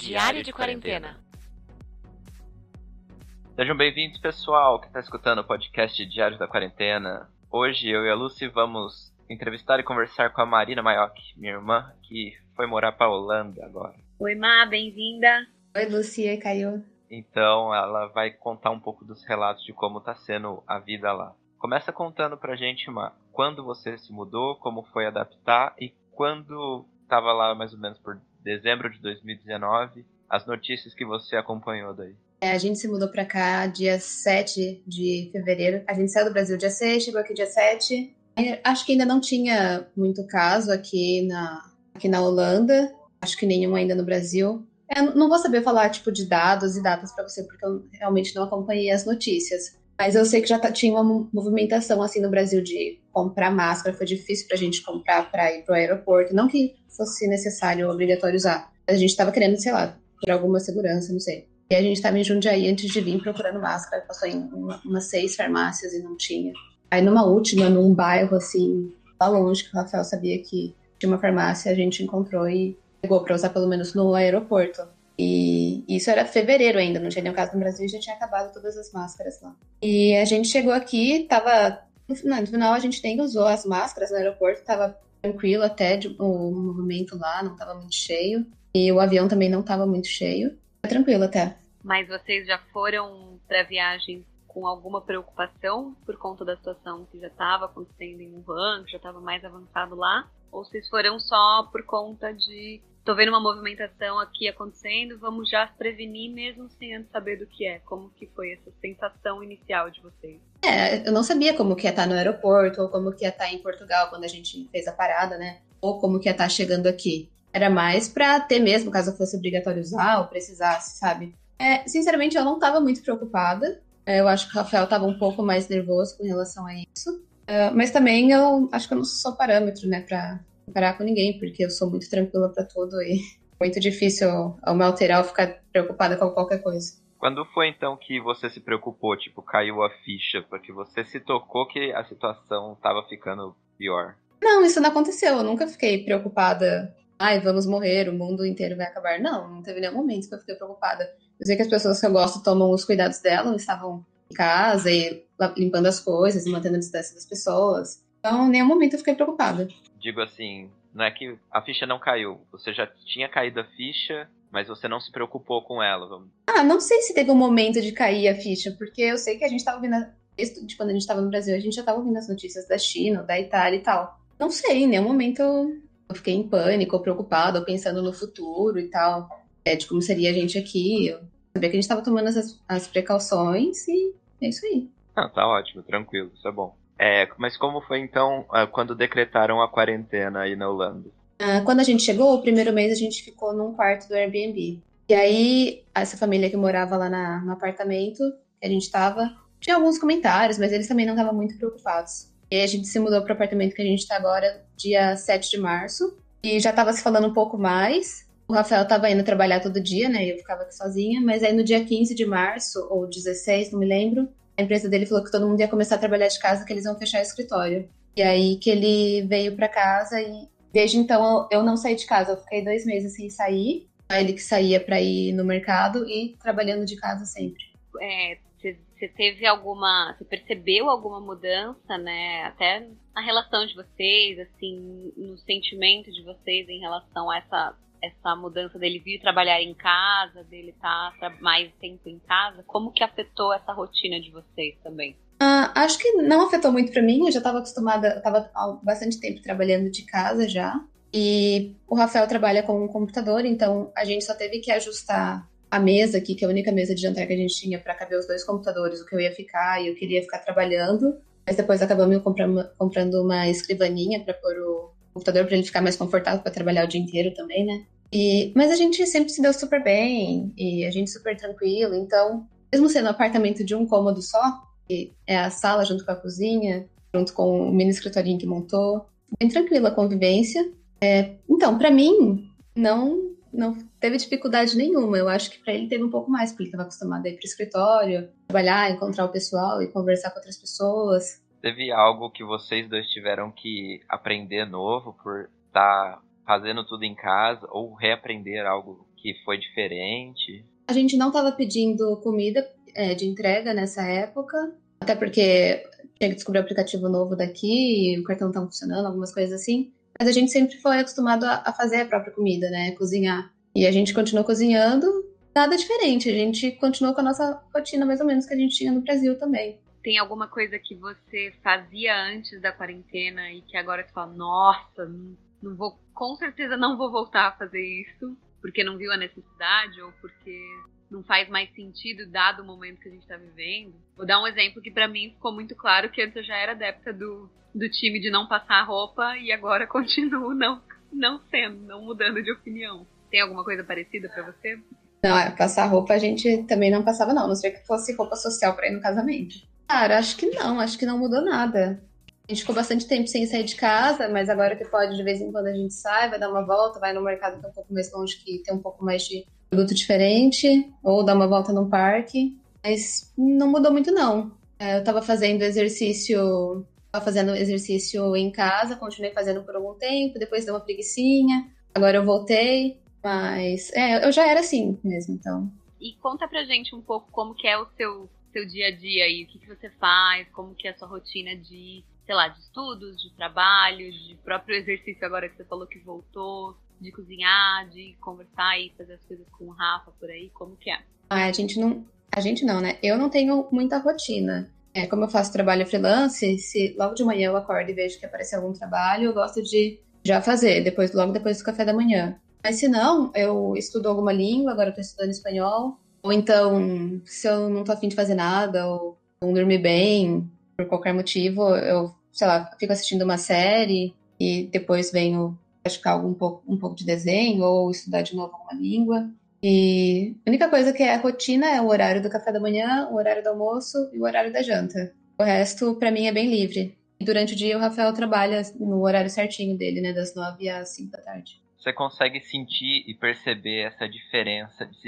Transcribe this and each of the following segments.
Diário de Quarentena. Sejam bem-vindos, pessoal, que está escutando o podcast Diário da Quarentena. Hoje eu e a Lucy vamos entrevistar e conversar com a Marina Maioc, minha irmã, que foi morar para Holanda agora. Oi, Má, bem-vinda. Oi, Lucia, caiu. Então ela vai contar um pouco dos relatos de como está sendo a vida lá. Começa contando pra gente, Má, quando você se mudou, como foi adaptar e quando estava lá mais ou menos por dezembro de 2019, as notícias que você acompanhou daí. É, a gente se mudou para cá dia 7 de fevereiro. A gente saiu do Brasil dia 6, chegou aqui dia 7. Acho que ainda não tinha muito caso aqui na, aqui na Holanda. Acho que nenhum ainda no Brasil. Eu não vou saber falar tipo de dados e datas para você, porque eu realmente não acompanhei as notícias. Mas eu sei que já tá, tinha uma movimentação assim no Brasil de comprar máscara. Foi difícil para a gente comprar para ir para o aeroporto. Não que fosse necessário ou obrigatório usar. A gente estava querendo, sei lá, por alguma segurança, não sei. E a gente estava em Jundiaí antes de vir procurando máscara. Passou em uma, umas seis farmácias e não tinha. Aí numa última, num bairro assim, lá longe, que o Rafael sabia que tinha uma farmácia, a gente encontrou e pegou para usar pelo menos no aeroporto. E isso era fevereiro ainda, não tinha nenhum caso no Brasil, já tinha acabado todas as máscaras lá. E a gente chegou aqui, tava. No final, a gente nem usou as máscaras no aeroporto, tava tranquilo até de, o movimento lá, não tava muito cheio. E o avião também não tava muito cheio. Foi tranquilo até. Mas vocês já foram para viagem com alguma preocupação por conta da situação que já estava acontecendo em Wuhan, que já estava mais avançado lá? Ou vocês foram só por conta de tô vendo uma movimentação aqui acontecendo, vamos já prevenir mesmo sem antes saber do que é. Como que foi essa sensação inicial de vocês? É, eu não sabia como que ia estar no aeroporto, ou como que ia estar em Portugal quando a gente fez a parada, né? Ou como que ia estar chegando aqui. Era mais pra ter mesmo, caso fosse obrigatório usar ou precisasse, sabe? É, sinceramente, eu não tava muito preocupada. É, eu acho que o Rafael tava um pouco mais nervoso com relação a isso. Uh, mas também eu acho que eu não sou parâmetro, né, pra, comparar com ninguém, porque eu sou muito tranquila para tudo e muito difícil ao me alterar ou ficar preocupada com qualquer coisa. Quando foi então que você se preocupou, tipo, caiu a ficha, porque você se tocou que a situação estava ficando pior? Não, isso não aconteceu. Eu nunca fiquei preocupada. Ai, vamos morrer, o mundo inteiro vai acabar. Não, não teve nenhum momento que eu fiquei preocupada. Eu sei que as pessoas que eu gosto tomam os cuidados delas, estavam em casa e limpando as coisas mantendo a distância das pessoas. Então, em nenhum momento eu fiquei preocupada. Digo assim, não é que a ficha não caiu. Você já tinha caído a ficha, mas você não se preocupou com ela. Vamos... Ah, não sei se teve um momento de cair a ficha, porque eu sei que a gente estava ouvindo. De quando a gente estava no Brasil, a gente já estava ouvindo as notícias da China, da Itália e tal. Não sei, em nenhum momento eu fiquei em pânico, ou preocupada, ou pensando no futuro e tal. É, de como seria a gente aqui. Eu sabia que a gente estava tomando as, as precauções e é isso aí. Ah, tá ótimo, tranquilo, isso é bom. É, mas como foi então ah, quando decretaram a quarentena aí na Holanda? Ah, quando a gente chegou, o primeiro mês a gente ficou num quarto do Airbnb. E aí, essa família que morava lá na, no apartamento que a gente estava, tinha alguns comentários, mas eles também não estavam muito preocupados. E aí a gente se mudou para o apartamento que a gente está agora, dia 7 de março. E já estava se falando um pouco mais. O Rafael estava indo trabalhar todo dia, né? Eu ficava aqui sozinha. Mas aí no dia 15 de março, ou 16, não me lembro, a empresa dele falou que todo mundo ia começar a trabalhar de casa, que eles iam fechar o escritório. E aí que ele veio para casa e desde então eu não saí de casa. Eu fiquei dois meses sem sair. Ele que saía para ir no mercado e trabalhando de casa sempre. É, você teve alguma, você percebeu alguma mudança, né? Até na relação de vocês, assim, no sentimento de vocês em relação a essa essa mudança dele vir trabalhar em casa, dele estar tá mais tempo em casa, como que afetou essa rotina de vocês também? Uh, acho que não afetou muito para mim, eu já estava acostumada, estava há bastante tempo trabalhando de casa já. E o Rafael trabalha com um computador, então a gente só teve que ajustar a mesa aqui, que é a única mesa de jantar que a gente tinha para caber os dois computadores, o que eu ia ficar e eu queria ficar trabalhando. Mas depois acabamos comprando, uma escrivaninha para pôr o computador para ele ficar mais confortável para trabalhar o dia inteiro também, né? E, mas a gente sempre se deu super bem e a gente super tranquilo. Então, mesmo sendo um apartamento de um cômodo só, que é a sala junto com a cozinha, junto com o mini escritorinho que montou, bem tranquila a convivência. É, então, para mim, não não teve dificuldade nenhuma. Eu acho que para ele teve um pouco mais, porque ele estava acostumado a ir para o escritório, trabalhar, encontrar o pessoal e conversar com outras pessoas. Teve algo que vocês dois tiveram que aprender novo por estar tá fazendo tudo em casa ou reaprender algo que foi diferente? A gente não estava pedindo comida é, de entrega nessa época, até porque tinha que descobrir o aplicativo novo daqui, o cartão não tá funcionando, algumas coisas assim. Mas a gente sempre foi acostumado a, a fazer a própria comida, né? Cozinhar. E a gente continuou cozinhando, nada diferente. A gente continuou com a nossa rotina mais ou menos que a gente tinha no Brasil também. Tem alguma coisa que você fazia antes da quarentena e que agora você fala, nossa, não vou, com certeza não vou voltar a fazer isso, porque não viu a necessidade ou porque não faz mais sentido dado o momento que a gente está vivendo. Vou dar um exemplo que para mim ficou muito claro que antes eu já era adepta do, do time de não passar roupa e agora continuo não, não sendo, não mudando de opinião. Tem alguma coisa parecida para você? Não, é, passar roupa a gente também não passava, não. Não sei que fosse roupa social para ir no casamento. Cara, acho que não, acho que não mudou nada. A gente ficou bastante tempo sem sair de casa, mas agora que pode, de vez em quando a gente sai, vai dar uma volta, vai no mercado que é um pouco mais longe, que tem um pouco mais de produto diferente, ou dar uma volta num parque. Mas não mudou muito, não. É, eu tava fazendo exercício, tava fazendo exercício em casa, continuei fazendo por algum tempo, depois deu uma preguiçinha, agora eu voltei, mas é, eu já era assim mesmo, então. E conta pra gente um pouco como que é o seu, seu dia a dia aí, o que, que você faz, como que é a sua rotina de, sei lá, de estudos, de trabalho, de próprio exercício agora que você falou que voltou, de cozinhar, de conversar e fazer as coisas com o Rafa por aí, como que é? A gente não. A gente não, né? Eu não tenho muita rotina. É, como eu faço trabalho freelance, se logo de manhã eu acordo e vejo que apareceu algum trabalho, eu gosto de já fazer, depois, logo depois do café da manhã. Mas se não, eu estudo alguma língua, agora eu tô estudando espanhol. Ou então, se eu não tô afim de fazer nada, ou não dormir bem, por qualquer motivo, eu, sei lá, fico assistindo uma série e depois venho praticar algum pouco, um pouco de desenho ou estudar de novo uma língua. E a única coisa que é rotina é o horário do café da manhã, o horário do almoço e o horário da janta. O resto, para mim, é bem livre. E durante o dia, o Rafael trabalha no horário certinho dele, né? Das nove às cinco da tarde. Você consegue sentir e perceber essa diferença de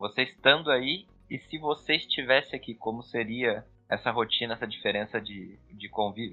você estando aí e se você estivesse aqui, como seria essa rotina, essa diferença de, de,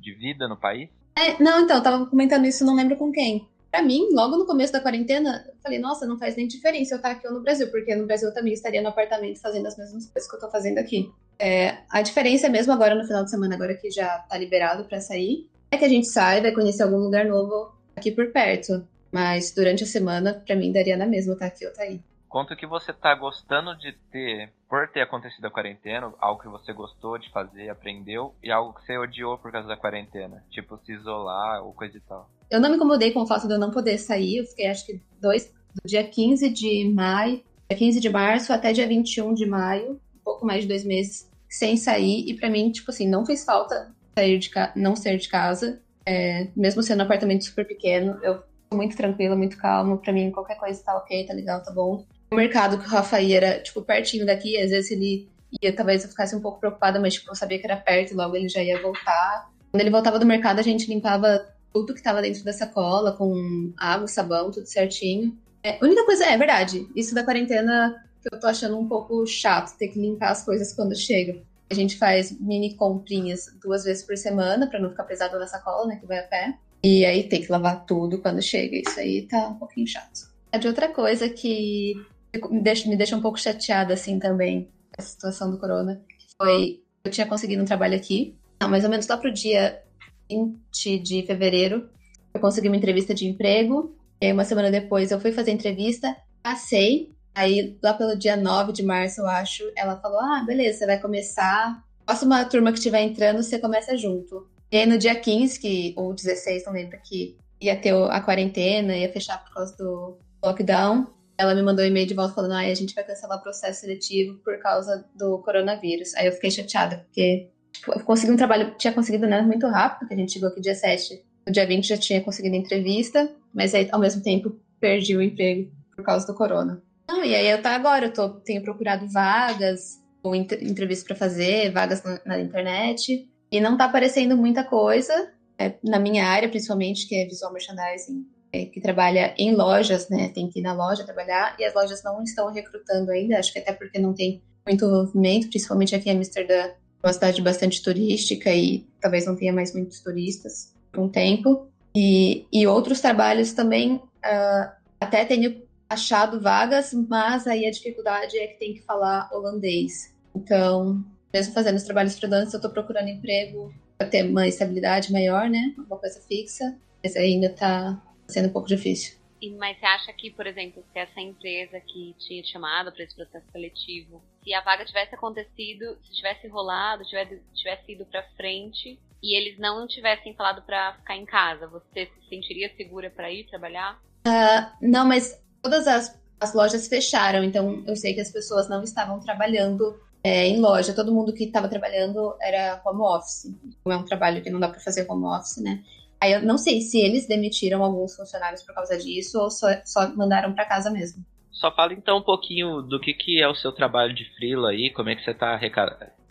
de vida no país? É, não, então, eu tava comentando isso, não lembro com quem. Para mim, logo no começo da quarentena, eu falei, nossa, não faz nem diferença eu estar aqui ou no Brasil, porque no Brasil eu também estaria no apartamento fazendo as mesmas coisas que eu tô fazendo aqui. É, a diferença é mesmo agora no final de semana, agora que já tá liberado para sair, é que a gente sai, vai conhecer algum lugar novo aqui por perto. Mas durante a semana, para mim, daria na mesma estar aqui ou tá aí. Conta que você tá gostando de ter, por ter acontecido a quarentena, algo que você gostou de fazer, aprendeu, e algo que você odiou por causa da quarentena, tipo se isolar ou coisa e tal. Eu não me incomodei com o fato de eu não poder sair. Eu fiquei, acho que, dois, do dia 15 de maio, dia 15 de março até dia 21 de maio, um pouco mais de dois meses, sem sair. E para mim, tipo assim, não fez falta sair de não sair de casa. É, mesmo sendo um apartamento super pequeno, eu muito tranquila, muito calma. Para mim, qualquer coisa tá ok, tá legal, tá bom. O mercado que o Rafa ia era, tipo, pertinho daqui. Às vezes ele ia, talvez eu ficasse um pouco preocupada, mas, tipo, eu sabia que era perto e logo ele já ia voltar. Quando ele voltava do mercado, a gente limpava tudo que estava dentro da sacola, com água, sabão, tudo certinho. É, a única coisa, é, é verdade, isso da quarentena que eu tô achando um pouco chato, ter que limpar as coisas quando chega. A gente faz mini comprinhas duas vezes por semana, para não ficar pesado na sacola, né, que vai a pé. E aí tem que lavar tudo quando chega. Isso aí tá um pouquinho chato. É de outra coisa que me deixa, me deixa um pouco chateada, assim, também, a situação do corona. Foi, eu tinha conseguido um trabalho aqui, mais ou menos lá pro dia 20 de fevereiro, eu consegui uma entrevista de emprego. E aí, uma semana depois, eu fui fazer a entrevista, passei. Aí, lá pelo dia 9 de março, eu acho, ela falou: Ah, beleza, você vai começar. Próxima turma que estiver entrando, você começa junto. E aí, no dia 15, que, ou 16, não lembro, que ia ter a quarentena, ia fechar por causa do lockdown. Ela me mandou um e-mail de volta falando: Ah, a gente vai cancelar o processo seletivo por causa do coronavírus. Aí eu fiquei chateada, porque Tipo, eu consegui um trabalho, tinha conseguido né, muito rápido, porque a gente chegou aqui dia 7. No dia 20 já tinha conseguido entrevista, mas aí ao mesmo tempo perdi o emprego por causa do corona. Não, e aí eu tá agora, eu tô, tenho procurado vagas, ou entrevistas para fazer, vagas na, na, internet, e não tá aparecendo muita coisa, é, na minha área principalmente, que é visual merchandising, é, que trabalha em lojas, né, tem que ir na loja trabalhar, e as lojas não estão recrutando ainda, acho que até porque não tem muito movimento, principalmente aqui em Amsterdã, uma cidade bastante turística e talvez não tenha mais muitos turistas por um tempo. E, e outros trabalhos também, uh, até tenho achado vagas, mas aí a dificuldade é que tem que falar holandês. Então, mesmo fazendo os trabalhos freelance, eu estou procurando emprego para ter uma estabilidade maior, né? Uma coisa fixa, mas ainda está sendo um pouco difícil. Mas você acha que, por exemplo, se essa empresa que tinha chamado para esse processo coletivo, se a vaga tivesse acontecido, se tivesse rolado, tivesse, tivesse ido para frente e eles não tivessem falado para ficar em casa, você se sentiria segura para ir trabalhar? Uh, não, mas todas as, as lojas fecharam, então eu sei que as pessoas não estavam trabalhando é, em loja. Todo mundo que estava trabalhando era home office. É um trabalho que não dá para fazer home office, né? Aí eu não sei se eles demitiram alguns funcionários por causa disso ou só, só mandaram para casa mesmo. Só fala então um pouquinho do que, que é o seu trabalho de freela aí, como é que você está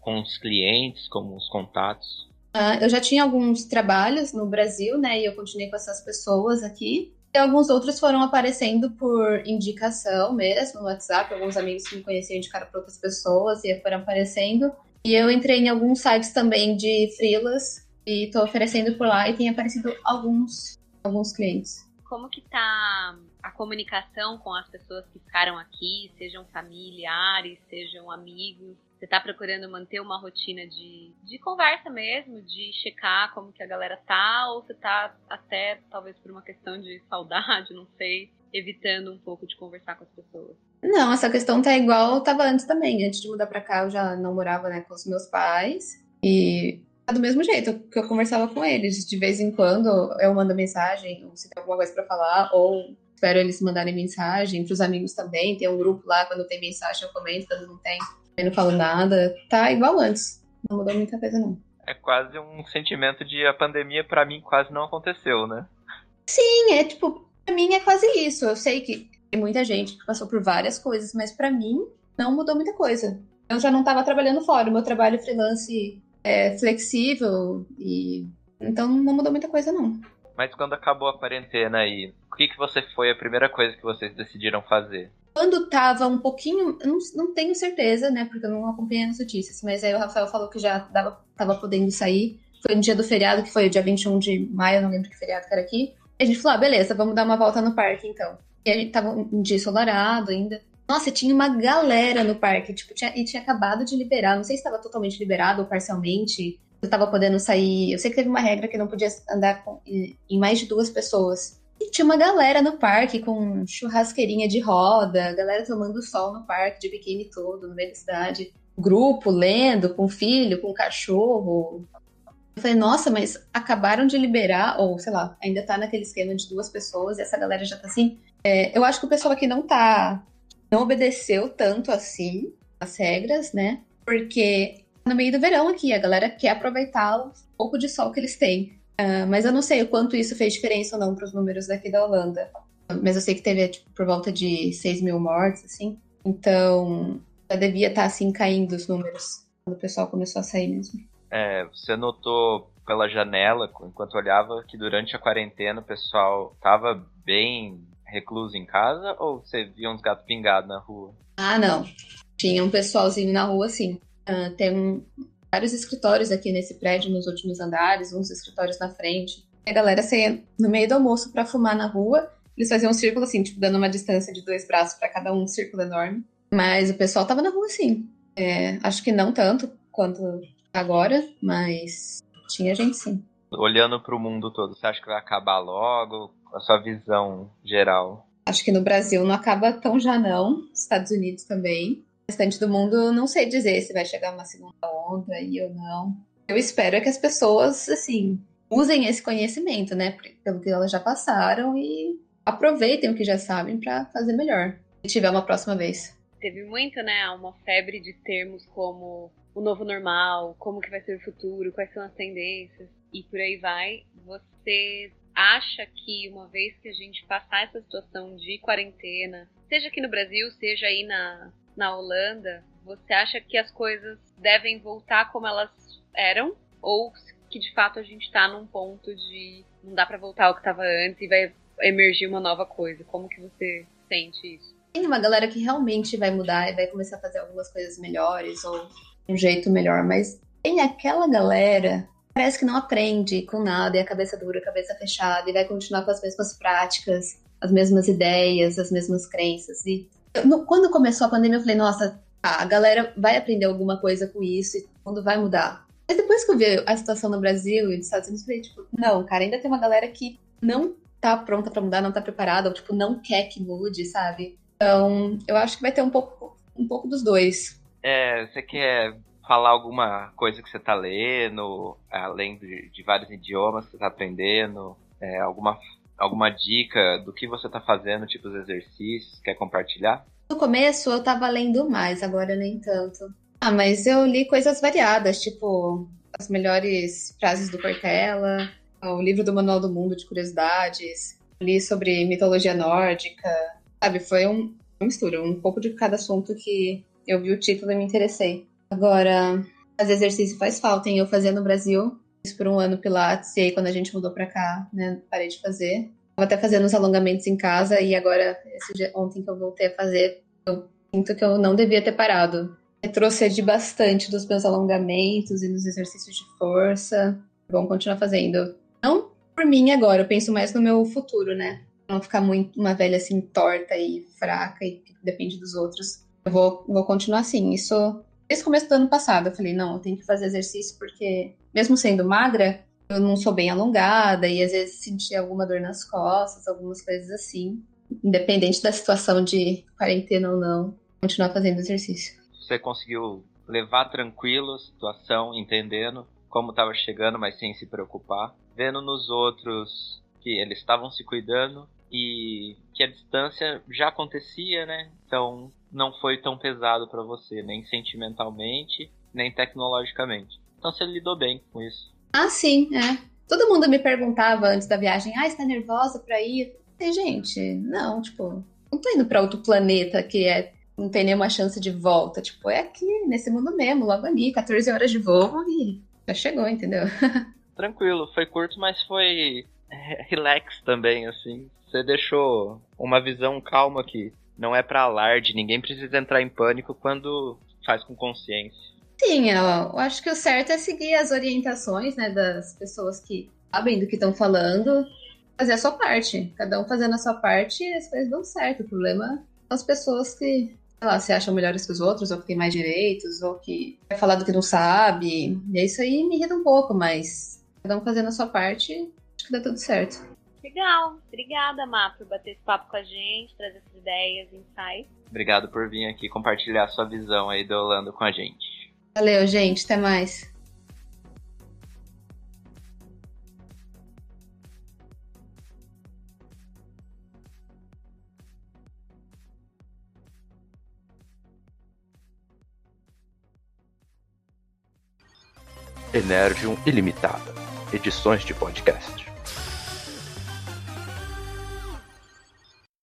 com os clientes, com os contatos. Uh, eu já tinha alguns trabalhos no Brasil, né, e eu continuei com essas pessoas aqui. E alguns outros foram aparecendo por indicação mesmo no WhatsApp. Alguns amigos que me conheciam indicaram para outras pessoas e foram aparecendo. E eu entrei em alguns sites também de freelas e estou oferecendo por lá e tem aparecido alguns, alguns clientes. Como que tá a comunicação com as pessoas que ficaram aqui, sejam familiares, sejam amigos? Você está procurando manter uma rotina de, de conversa mesmo, de checar como que a galera tá, ou você tá até, talvez por uma questão de saudade, não sei, evitando um pouco de conversar com as pessoas? Não, essa questão tá igual tava antes também. Antes de mudar para cá, eu já não morava né, com os meus pais. E do mesmo jeito que eu conversava com eles. De vez em quando eu mando mensagem, ou se tem alguma coisa para falar, ou espero eles mandarem mensagem, pros amigos também. Tem um grupo lá, quando tem mensagem eu comento, quando não tem eu não falo nada. Tá igual antes. Não mudou muita coisa, não. É quase um sentimento de a pandemia, para mim, quase não aconteceu, né? Sim, é tipo, pra mim é quase isso. Eu sei que tem muita gente que passou por várias coisas, mas para mim não mudou muita coisa. Eu já não tava trabalhando fora, o meu trabalho freelance é flexível e então não mudou muita coisa não. Mas quando acabou a quarentena aí, o que que você foi a primeira coisa que vocês decidiram fazer? Quando tava um pouquinho, não, não tenho certeza, né, porque eu não acompanhei as notícias, mas aí o Rafael falou que já dava, tava podendo sair. Foi no dia do feriado, que foi o dia 21 de maio, não lembro que feriado que era aqui. E a gente falou, ah, beleza, vamos dar uma volta no parque então. E a gente tava um dia ensolarado ainda. Nossa, tinha uma galera no parque, tipo, tinha, e tinha acabado de liberar, não sei se estava totalmente liberado ou parcialmente. Eu tava podendo sair. Eu sei que teve uma regra que não podia andar com, em mais de duas pessoas. E tinha uma galera no parque com churrasqueirinha de roda, galera tomando sol no parque, de biquíni todo, no meio da cidade. Grupo lendo, com filho, com cachorro. Eu falei, nossa, mas acabaram de liberar, ou sei lá, ainda tá naquele esquema de duas pessoas e essa galera já tá assim. É, eu acho que o pessoal aqui não tá. Não obedeceu tanto assim as regras, né? Porque no meio do verão aqui, a galera quer aproveitar o pouco de sol que eles têm. Uh, mas eu não sei o quanto isso fez diferença ou não para os números daqui da Holanda. Mas eu sei que teve tipo, por volta de 6 mil mortes, assim. Então, já devia estar tá, assim caindo os números quando o pessoal começou a sair mesmo. É, você notou pela janela, enquanto olhava, que durante a quarentena o pessoal estava bem recluso em casa ou você via uns gatos pingados na rua? Ah, não. Tinha um pessoalzinho na rua, sim. Uh, tem vários escritórios aqui nesse prédio, nos últimos andares, uns escritórios na frente. A galera saía no meio do almoço para fumar na rua. Eles faziam um círculo assim, tipo, dando uma distância de dois braços para cada um, um círculo enorme. Mas o pessoal tava na rua sim. É, acho que não tanto quanto agora, mas tinha gente sim. Olhando para o mundo todo, você acha que vai acabar logo? A sua visão geral? Acho que no Brasil não acaba tão já não. Estados Unidos também restante do mundo, não sei dizer se vai chegar uma segunda onda aí ou não. Eu espero que as pessoas, assim, usem esse conhecimento, né, pelo que elas já passaram e aproveitem o que já sabem para fazer melhor, se tiver uma próxima vez. Teve muito, né, uma febre de termos como o novo normal, como que vai ser o futuro, quais são as tendências e por aí vai. Você acha que uma vez que a gente passar essa situação de quarentena, seja aqui no Brasil, seja aí na, na Holanda, você acha que as coisas devem voltar como elas eram? Ou que de fato a gente está num ponto de não dá para voltar ao que estava antes e vai emergir uma nova coisa? Como que você sente isso? Tem uma galera que realmente vai mudar e vai começar a fazer algumas coisas melhores ou um jeito melhor, mas tem aquela galera parece que não aprende com nada a cabeça dura, cabeça fechada e vai continuar com as mesmas práticas, as mesmas ideias, as mesmas crenças. E eu, quando começou a pandemia, eu falei, nossa, a galera vai aprender alguma coisa com isso e quando vai mudar. Mas depois que eu vi a situação no Brasil e nos Estados Unidos, eu falei, tipo, não, cara, ainda tem uma galera que não tá pronta para mudar, não tá preparada, ou tipo, não quer que mude, sabe? Então, eu acho que vai ter um pouco, um pouco dos dois. É, você quer falar alguma coisa que você tá lendo, além de, de vários idiomas que você tá aprendendo? É, alguma, alguma dica do que você tá fazendo, tipo os exercícios, quer compartilhar? No começo eu tava lendo mais, agora nem tanto. Ah, mas eu li coisas variadas, tipo as melhores frases do Cortella, o livro do Manual do Mundo de Curiosidades, li sobre mitologia nórdica, sabe? Foi um, uma mistura, um pouco de cada assunto que eu vi o título e me interessei. Agora, fazer exercício faz falta, hein? Eu fazia no Brasil, fiz por um ano Pilates, e aí quando a gente mudou pra cá, né, parei de fazer. Tava até fazendo os alongamentos em casa, e agora, dia, ontem que eu voltei a fazer, eu sinto que eu não devia ter parado. Retrocedi bastante dos meus alongamentos e nos exercícios de força. Vamos continuar fazendo. Não por mim agora, eu penso mais no meu futuro, né? Não ficar muito uma velha assim torta e fraca e que depende dos outros. Eu vou, vou continuar assim. Isso desde o começo do ano passado. Eu falei, não, eu tenho que fazer exercício porque, mesmo sendo magra, eu não sou bem alongada e às vezes sentia alguma dor nas costas, algumas coisas assim. Independente da situação de quarentena ou não, continuar fazendo exercício. Você conseguiu levar tranquilo a situação, entendendo como estava chegando, mas sem se preocupar vendo nos outros que eles estavam se cuidando e que a distância já acontecia, né? Então não foi tão pesado para você, nem sentimentalmente, nem tecnologicamente. Então você lidou bem com isso. Ah, sim, é. Todo mundo me perguntava antes da viagem: ah, está nervosa pra ir? E, gente, não, tipo, não tô indo pra outro planeta que é não tem nenhuma chance de volta. Tipo, é aqui, nesse mundo mesmo, logo ali, 14 horas de voo e já chegou, entendeu? tranquilo. Foi curto, mas foi é, relax também, assim. Você deixou uma visão calma aqui. Não é para alarde, ninguém precisa entrar em pânico quando faz com consciência. Sim, eu acho que o certo é seguir as orientações né, das pessoas que sabem do que estão falando, fazer a sua parte. Cada um fazendo a sua parte, as coisas dão certo. O problema são as pessoas que, sei lá, se acham melhores que os outros, ou que têm mais direitos, ou que vai falar do que não sabe. E isso aí me irrita um pouco, mas cada um fazendo a sua parte, acho que dá tudo certo. Legal. Obrigada, Má, por bater esse papo com a gente, trazer essas ideias, insights. Obrigado por vir aqui compartilhar sua visão aí do Orlando com a gente. Valeu, gente. Até mais. Energium Ilimitada edições de podcast.